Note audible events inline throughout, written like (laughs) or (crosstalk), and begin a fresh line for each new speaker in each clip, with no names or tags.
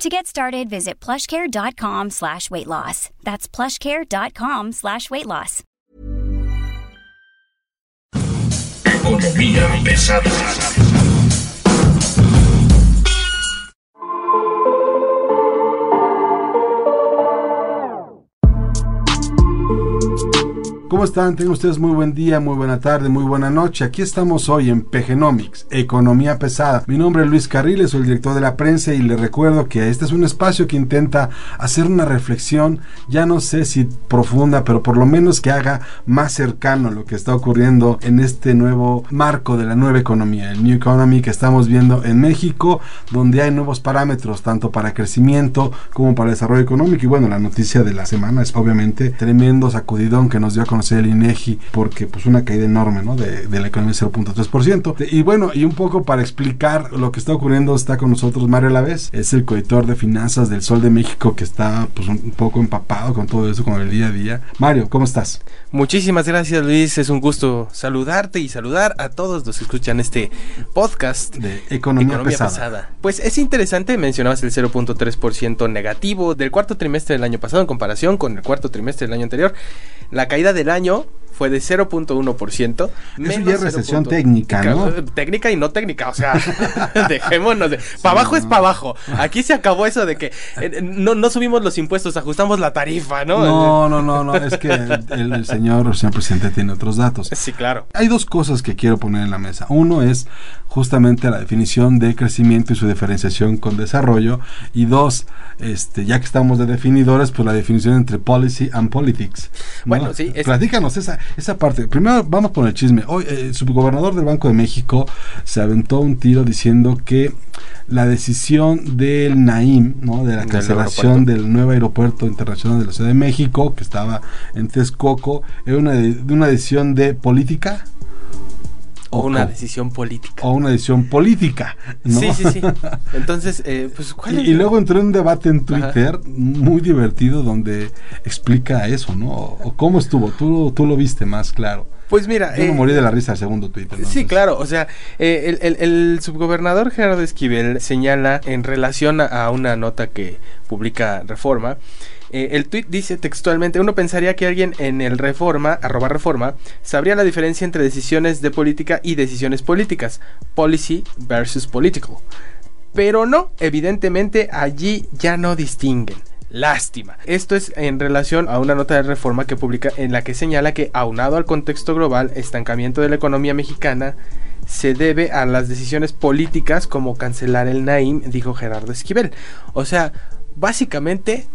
To get started, visit plushcare.com slash weight loss. That's plushcare.com slash weight loss.
Economía pesada.
¿Cómo están? Tengan ustedes muy buen día, muy buena tarde, muy buena noche. Aquí estamos hoy en Pegenomics, Economía Pesada. Mi nombre es Luis Carriles, soy el director de la prensa y le recuerdo que este es un espacio que intenta hacer una reflexión, ya no sé si profunda, pero por lo menos que haga más cercano lo que está ocurriendo en este nuevo marco de la nueva economía, el New Economy que estamos viendo en México, donde hay nuevos parámetros tanto para crecimiento como para desarrollo económico. Y bueno, la noticia de la semana es obviamente tremendo sacudidón que nos dio a conocer el INEGI porque pues una caída enorme ¿no? de, de la economía 0.3%. Y bueno, y un poco para explicar lo que está ocurriendo está con nosotros Mario Lavés, es el coeditor de finanzas del Sol de México que está pues un poco empapado con todo eso, con el día a día. Mario, ¿cómo estás?
Muchísimas gracias Luis, es un gusto saludarte y saludar a todos los que escuchan este podcast
de Economía, pesada.
Pues es interesante, mencionabas el 0.3% negativo del cuarto trimestre del año pasado en comparación con el cuarto trimestre del año anterior. La caída del año fue de 0.1%.
Eso ya es recesión técnica, ¿no?
Técnica y no técnica, o sea, (laughs) (laughs) dejémonos de... Para abajo es para abajo. Aquí se acabó eso de que eh, no, no subimos los impuestos, ajustamos la tarifa, ¿no?
No, no, no, no, es que el, el señor, el señor presidente tiene otros datos.
Sí, claro.
Hay dos cosas que quiero poner en la mesa. Uno es justamente la definición de crecimiento y su diferenciación con desarrollo. Y dos, este, ya que estamos de definidores, pues la definición entre policy and politics. ¿no?
Bueno, sí.
Es... Platícanos esa, esa parte. Primero vamos con el chisme. Hoy eh, el subgobernador del Banco de México se aventó un tiro diciendo que la decisión del Naim, ¿no? de la cancelación del nuevo aeropuerto internacional de la Ciudad de México, que estaba en Texcoco, era una, de, una decisión de política.
O una decisión política.
O una decisión política. ¿no?
Sí, sí, sí. (laughs) Entonces, eh, pues, ¿cuál
y,
es?
y, luego entró en un debate en Twitter Ajá. muy divertido donde explica eso, ¿no? O cómo estuvo. Tú, tú lo viste más claro.
Pues mira.
Yo me eh, morí de la risa al segundo Twitter.
¿no? Sí, claro. O sea, eh, el, el, el, subgobernador Gerardo Esquivel señala en relación a, a una nota que publica Reforma. Eh, el tweet dice textualmente, uno pensaría que alguien en el Reforma, arroba Reforma, sabría la diferencia entre decisiones de política y decisiones políticas, policy versus political. Pero no, evidentemente allí ya no distinguen. Lástima. Esto es en relación a una nota de reforma que publica en la que señala que aunado al contexto global, estancamiento de la economía mexicana se debe a las decisiones políticas como cancelar el Naim, dijo Gerardo Esquivel. O sea, básicamente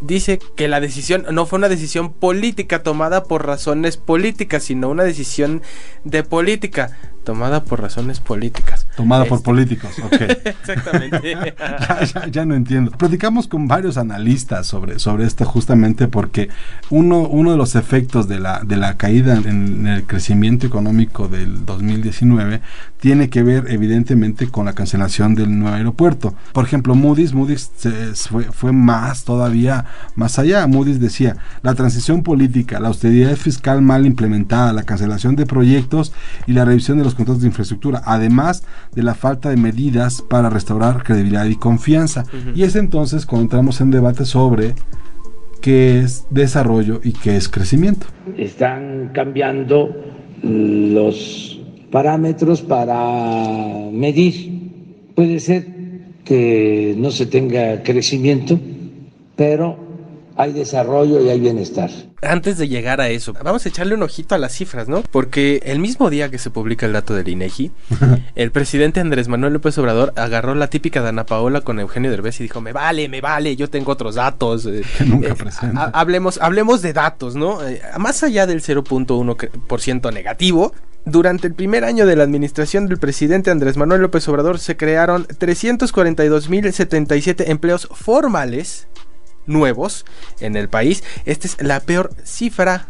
dice que la decisión no fue una decisión política tomada por razones políticas, sino una decisión de política tomada por razones políticas.
Tomada este. por políticos, ok. (laughs)
Exactamente.
ya, ya, ya, no entiendo. Platicamos con varios analistas sobre, sobre esto justamente porque uno, uno de los efectos de la, de la caída en, en el crecimiento económico del 2019 tiene que ver evidentemente con la cancelación del nuevo aeropuerto. Por ejemplo, Moody's, Moody's se, fue, fue más todavía más allá. Moody's decía, la transición política, la austeridad fiscal mal implementada, la cancelación de proyectos y la revisión de los contratos de infraestructura, además de la falta de medidas para restaurar credibilidad y confianza. Uh -huh. Y es entonces cuando entramos en debate sobre qué es desarrollo y qué es crecimiento.
Están cambiando los parámetros para medir. Puede ser que no se tenga crecimiento, pero hay desarrollo y hay bienestar.
Antes de llegar a eso, vamos a echarle un ojito a las cifras, ¿no? Porque el mismo día que se publica el dato del INEGI, (laughs) el presidente Andrés Manuel López Obrador agarró la típica Dana Paola con Eugenio Derbez y dijo, me vale, me vale, yo tengo otros datos.
Que nunca presenta.
Eh, hablemos, hablemos de datos, ¿no? Eh, más allá del 0.1% negativo, durante el primer año de la administración del presidente Andrés Manuel López Obrador se crearon 342.077 empleos formales nuevos en el país. Esta es la peor cifra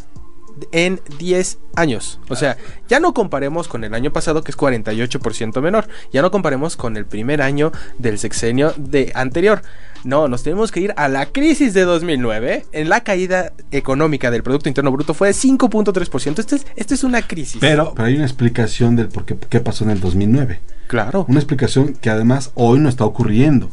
en 10 años. O sea, ya no comparemos con el año pasado que es 48% menor. Ya no comparemos con el primer año del sexenio de anterior. No, nos tenemos que ir a la crisis de 2009. En la caída económica del Producto Interno Bruto fue de 5.3%. Esto es, esto es una crisis.
Pero, pero hay una explicación del por qué, qué pasó en el 2009.
claro.
Una explicación que además hoy no está ocurriendo.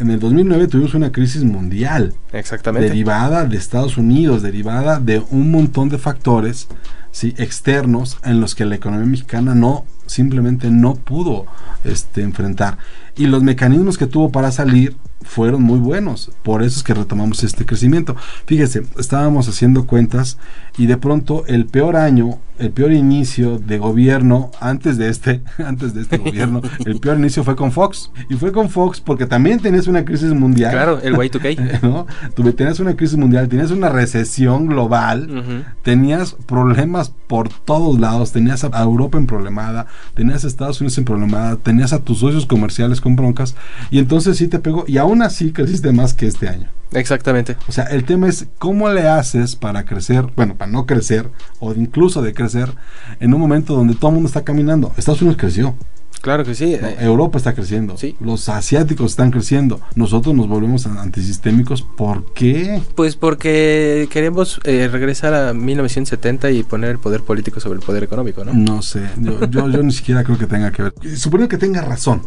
En el 2009 tuvimos una crisis mundial
Exactamente.
derivada de Estados Unidos, derivada de un montón de factores ¿sí? externos en los que la economía mexicana no simplemente no pudo este, enfrentar. Y los mecanismos que tuvo para salir fueron muy buenos. Por eso es que retomamos este crecimiento. Fíjese, estábamos haciendo cuentas y de pronto el peor año, el peor inicio de gobierno antes de este, (laughs) antes de este gobierno, (laughs) el peor inicio fue con Fox. Y fue con Fox porque también tenías una crisis mundial.
Claro, el Y2K. (laughs)
¿no? Tú tenías una crisis mundial, tenías una recesión global,
Ujú.
tenías problemas por todos lados, tenías a Europa en problemada, tenías a Estados Unidos en problemada, tenías a tus socios comerciales con broncas, y entonces sí te pegó, y aún así creciste más que este año.
Exactamente.
O sea, el tema es cómo le haces para crecer, bueno, para no crecer, o incluso de crecer, en un momento donde todo el mundo está caminando. Estados Unidos creció,
Claro que sí.
¿no?
eh,
Europa está creciendo,
Sí.
los asiáticos están creciendo, nosotros nos volvemos antisistémicos, ¿por qué?
Pues porque queremos eh, regresar a 1970 y poner el poder político sobre el poder económico, ¿no?
No sé, yo, yo, yo ni siquiera creo que tenga que ver. Suponiendo que tenga razón,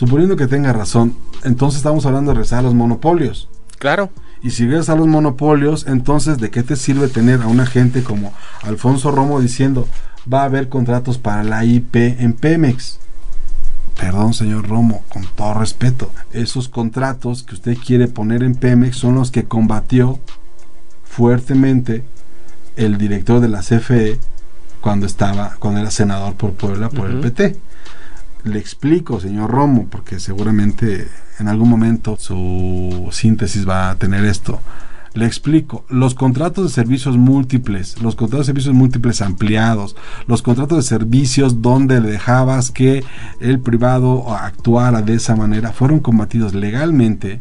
suponiendo que tenga razón, entonces estamos hablando de regresar a los monopolios.
Claro.
Y si regresas a los monopolios, entonces ¿de qué te sirve tener a una gente como Alfonso Romo diciendo va a haber contratos para la IP en Pemex? Perdón, señor Romo, con todo respeto, esos contratos que usted quiere poner en Pemex son los que combatió fuertemente el director de la CFE cuando estaba, cuando era senador por Puebla por el. PT. Le explico, señor Romo, porque seguramente en algún momento su síntesis va a tener esto. Le explico, los contratos de servicios múltiples, los contratos de servicios múltiples ampliados, los contratos de servicios donde dejabas que el privado actuara de esa manera, fueron combatidos legalmente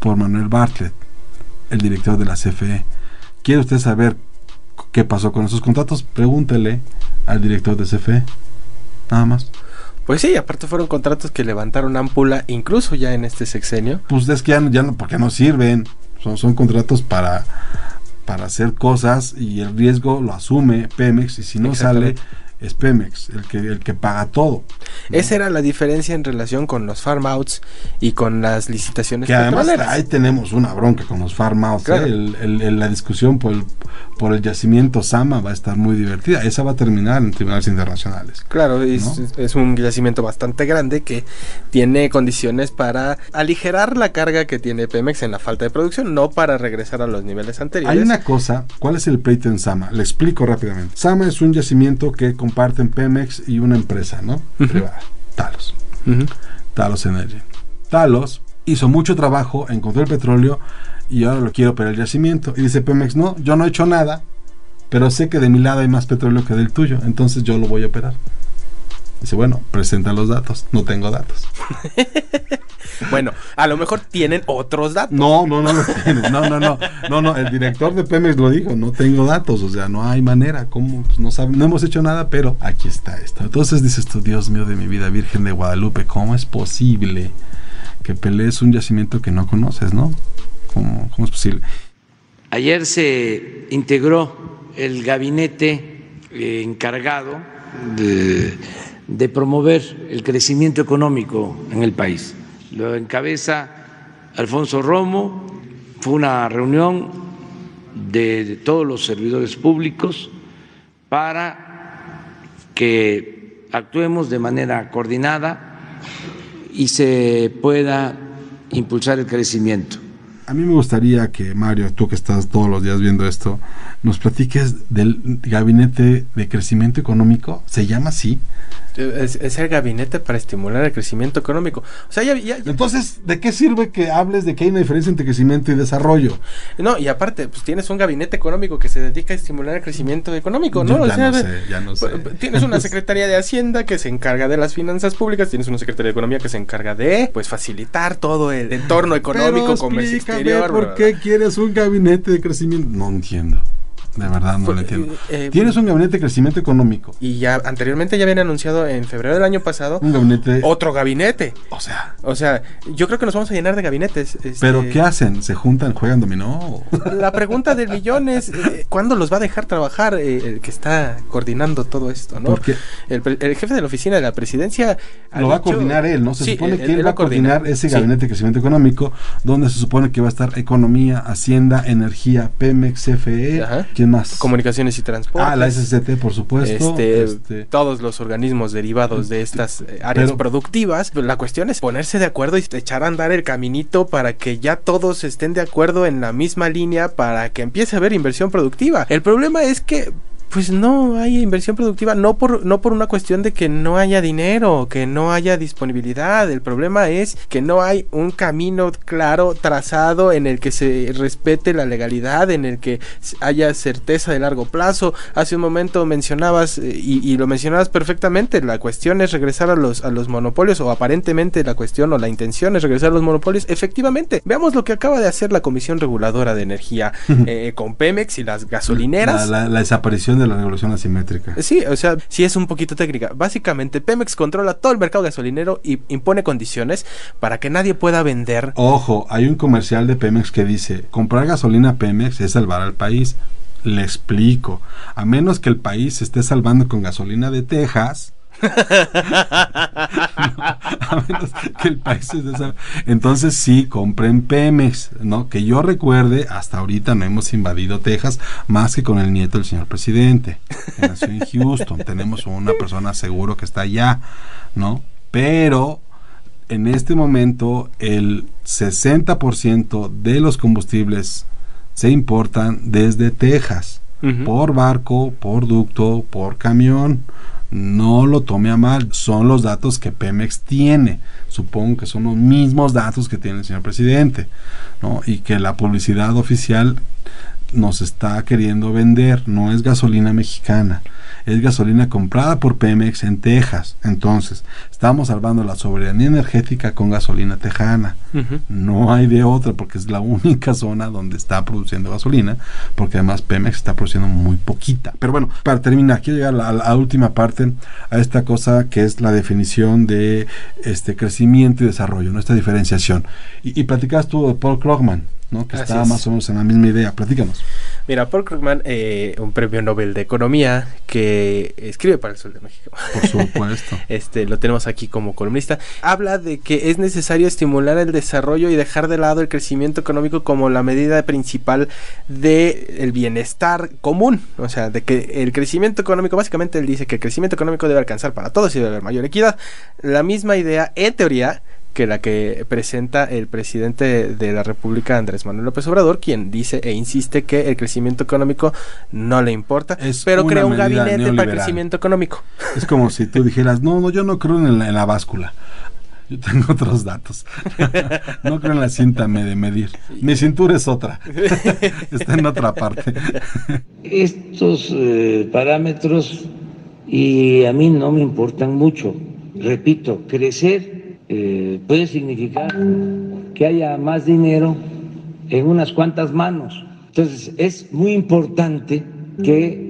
por Manuel Bartlett, el director de la CFE. ¿Quiere usted saber qué pasó con esos contratos? Pregúntele al director de CFE. Nada más.
Pues sí, aparte fueron contratos que levantaron ámpula incluso ya en este sexenio.
Pues es que ya, no- ya no, porque no sirven. Son, son contratos para, para hacer cosas y el riesgo lo asume Pemex y si no sale es Pemex el que, el que paga todo. ¿No?
Esa era la diferencia en relación con los farm outs y con las licitaciones
Que además ahí tenemos una bronca con los farm outs, ¿eh?
Claro.
El- el- el- la discusión por el, por el yacimiento Sama va a estar muy divertida. Esa va a terminar en tribunales internacionales.
Claro, es,
¿no?
es- es un yacimiento bastante grande que tiene condiciones para aligerar la carga que tiene Pemex en la falta de producción, no para regresar a los niveles anteriores.
Hay una cosa, ¿cuál es el pleito en Sama? Le explico rápidamente. Sama es un yacimiento que comparten Pemex y una empresa, ¿no? Privada, Talos. Talos Energy. Talos hizo mucho trabajo, encontró el petróleo y ahora lo quiero para el yacimiento. Y dice Pemex, no, yo no he hecho nada, pero sé que de mi lado hay más petróleo que del tuyo, entonces yo lo voy a operar. Dice, bueno, presenta los datos. No tengo datos. (laughs)
Bueno, a lo mejor tienen otros datos.
No, no, no lo tiene. No, no, no. No, no. El director de Pemex lo dijo. No tengo datos. O sea, no hay manera. ¿Cómo? Pues no sabe, no hemos hecho nada, pero aquí está esto. Entonces dices tú, Dios mío de mi vida, Virgen de Guadalupe, ¿cómo es posible que pelees un yacimiento que no conoces, no? ¿Cómo, cómo es posible?
Ayer se integró el gabinete eh, encargado de, de promover el crecimiento económico en el país. Lo encabeza Alfonso Romo. Fue una reunión de todos los servidores públicos para que actuemos de manera coordinada y se pueda impulsar el crecimiento.
A mí me gustaría que, Mario, tú que estás todos los días viendo esto, nos platiques del gabinete de crecimiento económico. ¿Se llama así?
Es, es el gabinete para estimular el crecimiento económico. O sea, ya, ya- ya-
Entonces, ¿de qué sirve que hables de que hay una diferencia entre crecimiento y desarrollo?
no, y aparte, pues tienes un gabinete económico que se dedica a estimular el crecimiento económico, ¿no? O sea,
no sé, ya no sé.
Tienes una (laughs) Secretaría de Hacienda que se encarga de las finanzas públicas, tienes una Secretaría de Economía que se encarga de, pues, facilitar todo el entorno económico,
Pero
comercio exterior.
¿Por qué quieres un gabinete de crecimiento? No entiendo. De verdad, no lo entiendo.
eh,
Tienes un gabinete de crecimiento económico.
Y ya anteriormente ya habían anunciado en febrero del año pasado
Un gabinete.
otro gabinete.
O sea.
O sea, yo creo que nos vamos a llenar de gabinetes. este,
¿Pero qué hacen? ¿Se juntan, juegan dominó?
La pregunta del millón es, eh, ¿cuándo los va a dejar trabajar eh, el que está coordinando todo esto? ¿no?
Porque
El, el jefe de la oficina de la presidencia...
lo va a coordinar él, ¿no? Se
Sí,
supone que él, va a coordinar ese
Sí.
gabinete de crecimiento económico, donde se supone que va a estar economía, hacienda, energía, Pemex, CFE,
Ajá.
¿quién más?
Comunicaciones y transportes.
Ah, la SCT, por supuesto.
Este,
este,
todos los organismos derivados de estas eh, áreas
Pero-
productivas. La cuestión es ponerse de acuerdo y echar a andar el caminito para que ya todos estén de acuerdo en la misma línea para que empiece a haber inversión productiva. El problema es que pues no hay inversión productiva, no por, no por una cuestión de que no haya dinero, que no haya disponibilidad. El problema es que no hay un camino claro, trazado, en el que se respete la legalidad, en el que haya certeza de largo plazo. Hace un momento mencionabas, eh, y, y lo mencionabas perfectamente, la cuestión es regresar a los, a los monopolios, o aparentemente la cuestión o la intención es regresar a los monopolios. Efectivamente, veamos lo que acaba de hacer la Comisión Reguladora de Energía eh, con Pemex y las gasolineras.
la, la- la desaparición de la regulación asimétrica.
Sí, o sea, sí es un poquito técnica. Básicamente, Pemex controla todo el mercado gasolinero y impone condiciones para que nadie pueda vender.
Ojo, hay un comercial de Pemex que dice, comprar gasolina Pemex es salvar al país. Le explico, a menos que el país se esté salvando con gasolina de Texas. (laughs) a menos que el país esté salvando. Entonces sí, compren Pemex, ¿no? Que yo recuerde, hasta ahorita no hemos invadido Texas más que con el nieto del señor presidente, que nació en Houston. Tenemos una persona seguro que está allá, ¿no? Pero en este momento el 60% de los combustibles se importan desde Texas, por barco, por ducto, por camión. No lo tome a mal, son los datos que Pemex tiene. Supongo que son los mismos datos que tiene el señor presidente, ¿no? Y que la publicidad oficial nos está queriendo vender, no es gasolina mexicana, es gasolina comprada por Pemex en Texas. Entonces, estamos salvando la soberanía energética con gasolina tejana. No hay de otra porque es la única zona donde está produciendo gasolina, porque además Pemex está produciendo muy poquita. Pero bueno, para terminar, quiero llegar a la, a la última parte, a esta cosa que es la definición de este crecimiento y desarrollo, ¿no? esta diferenciación. Y, y platicabas tú de Paul Krugman, ¿no? que
Así
está
es.
más o menos en la misma idea. Platícanos.
Mira, Paul Krugman, eh, un premio Nobel de Economía que escribe para el Sol de México.
Por supuesto. (laughs)
Este, lo tenemos aquí como columnista. Habla de que es necesario estimular el desarrollo y dejar de lado el crecimiento económico como la medida principal del bienestar común. O sea, de que el crecimiento económico, básicamente él dice que el crecimiento económico debe alcanzar para todos y debe haber mayor equidad. La misma idea, en teoría, que la que presenta el presidente de la República, Andrés Manuel López Obrador, quien dice e insiste que el crecimiento económico no le importa,
Es
pero crea un gabinete para el crecimiento económico.
Es como si tú dijeras, no, no, yo no creo en la, en la báscula. Yo tengo (laughs) otros datos. no creo en la cinta me- de medir. Mi cintura es otra. (laughs) Está en otra parte.
Estos eh, parámetros y a mí no me importan mucho. Repito, crecer eh, puede significar que haya más dinero en unas cuantas manos. Entonces es muy importante que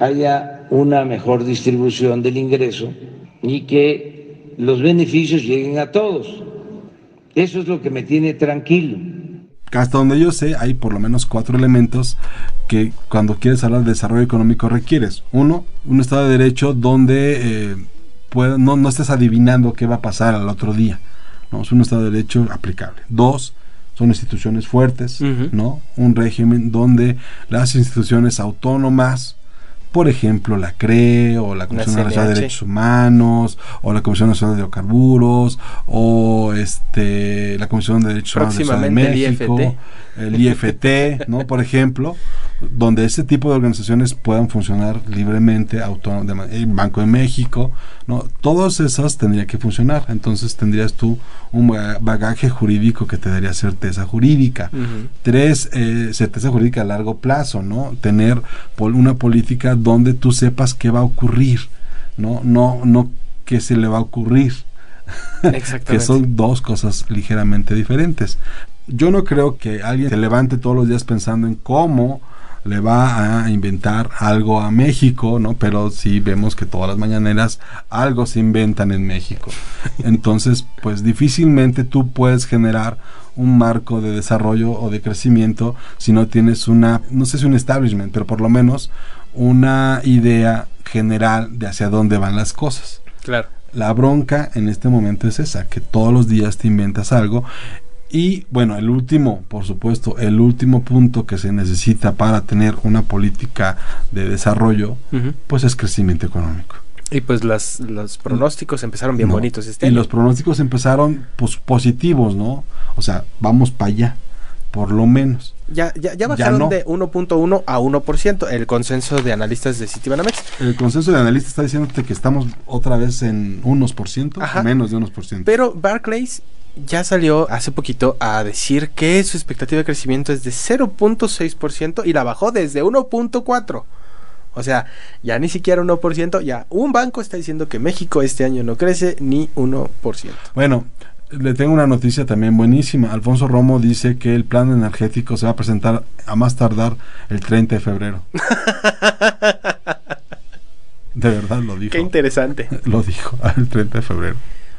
haya una mejor distribución del ingreso y que los beneficios lleguen a todos. Eso es lo que me tiene tranquilo.
Hasta donde yo sé, hay por lo menos cuatro elementos que cuando quieres hablar de desarrollo económico requieres. Uno, un Estado de Derecho donde eh, pueda- no, no estés adivinando qué va a pasar al otro día. ¿no? Es un Estado de Derecho aplicable. Dos, son instituciones fuertes. ¿no? Un régimen donde las instituciones autónomas, por ejemplo, la CRE o la Comisión Nacional de. Derechos Humanos o la Comisión Nacional de Hidrocarburos o este la Comisión de Derechos Humanos de
Próximamente el
México, el IFT, ¿no? Por ejemplo, donde ese tipo de organizaciones puedan funcionar libremente, autónomamente, el Banco de México, ¿no? Todos esos tendría que funcionar. Entonces tendrías tú un ba- bagaje jurídico que te daría certeza jurídica. Tres, eh, certeza jurídica a largo plazo, ¿no? Tener pol- una política donde tú sepas qué va a ocurrir, ¿no? No, no qué se le va a ocurrir.
Exactamente. (laughs)
que son dos cosas ligeramente diferentes. Yo no creo que alguien se levante todos los días pensando en cómo le va a inventar algo a México, ¿no? Pero sí vemos que todas las mañaneras algo se inventan en México. Entonces, pues difícilmente tú puedes generar un marco de desarrollo o de crecimiento si no tienes una, no sé si un establishment, pero por lo menos una idea general de hacia dónde van las cosas.
Claro.
La bronca en este momento es esa, que todos los días te inventas algo. Y bueno, el último, por supuesto, el último punto que se necesita para tener una política de desarrollo, pues es crecimiento económico.
Y pues las, los pronósticos empezaron bien bonitos este
y
año.
los pronósticos empezaron pues, positivos, ¿no? O sea, vamos para allá, por lo menos.
Ya, ya, ya bajaron de 1.1 a 1% el consenso de analistas de Citibanamex.
El consenso de analistas está diciéndote que estamos otra vez en unos por ciento, menos de unos por ciento.
Pero Barclays ya salió hace poquito a decir que su expectativa de crecimiento es de 0.6% y la bajó desde 1.4%. O sea, ya ni siquiera 1%, ya un banco está diciendo que México este año no crece ni 1%.
Bueno, le tengo una noticia también buenísima. Alfonso Romo dice que el plan energético se va a presentar a más tardar el 30 de febrero. (laughs) de verdad lo dijo.
Qué interesante. (laughs)
Lo dijo, el 30 de febrero.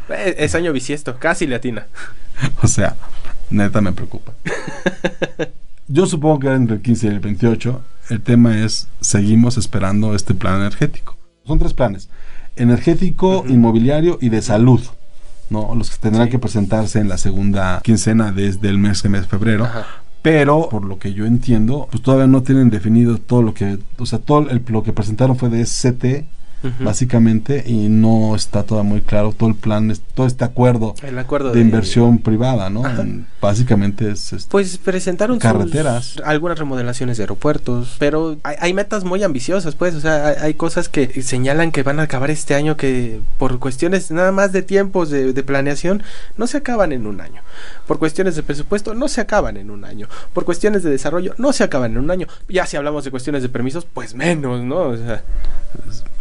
Eh, es año bisiesto, casi latina. (laughs)
o sea, neta me preocupa. Yo supongo que era entre el 15 y el 28. El tema es, seguimos esperando este plan energético. Son tres planes. Energético, inmobiliario y de salud. ¿No? Los que tendrán que presentarse en la segunda quincena desde el mes de mes febrero. Pero, por lo que yo entiendo, pues todavía no tienen definido todo lo que, o sea, todo el, lo que presentaron fue de Básicamente, y no está todo muy claro todo el plan, todo este acuerdo,
el acuerdo
de, inversión privada, ¿no? básicamente es... Este,
pues presentaron
carreteras.
algunas remodelaciones de aeropuertos, pero hay, metas muy ambiciosas, pues, o sea, hay, cosas que señalan que van a acabar este año que por cuestiones nada más de tiempos de, de planeación no se acaban en un año. Por cuestiones de presupuesto no se acaban en un año. Por cuestiones de desarrollo no se acaban en un año. Ya si hablamos de cuestiones de permisos, pues menos, ¿no? O sea,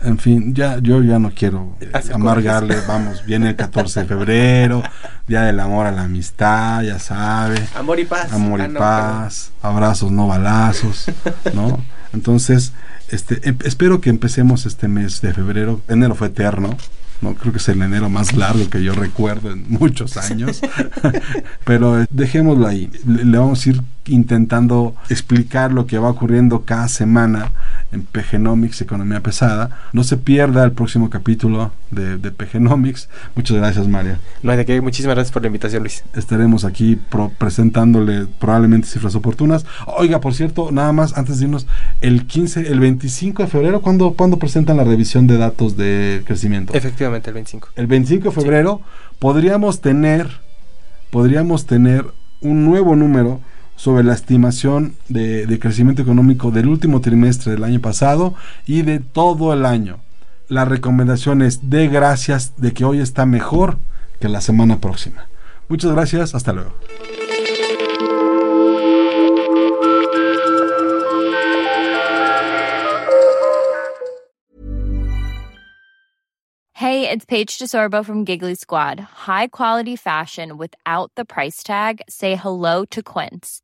en fin, ya yo ya no quiero amargarle, vamos, viene el 14 de febrero, Día del Amor a la Amistad, ya sabe.
Amor y paz.
Amor y ah, paz, abrazos, no balazos, ¿no? Entonces, este, em, espero que empecemos este mes de febrero. Enero fue eterno, no creo que es el enero más largo que yo recuerdo en muchos años. (laughs) Pero eh, dejémoslo ahí. le, vamos a ir intentando explicar lo que va ocurriendo cada semana en PGnomics, Economía Pesada. No se pierda el próximo capítulo de, de PGnomics. Muchas gracias, María.
No hay de qué. Muchísimas gracias por la invitación, Luis.
Estaremos aquí presentándole probablemente cifras oportunas. Oiga, por cierto, nada más antes de irnos, el 15, el 25 de febrero, ¿cuándo, ¿cuándo presentan la revisión de datos de crecimiento?
Efectivamente, el 25.
El 25 de febrero podríamos tener, podríamos tener un nuevo número sobre la estimación de, crecimiento económico del último trimestre del año pasado y de todo el año. La recomendación es de gracias de que hoy está mejor que la semana próxima. Muchas gracias, hasta luego.
Hey, it's Paige DeSorbo from Giggly Squad. High quality fashion without the price tag. Say hello to Quince.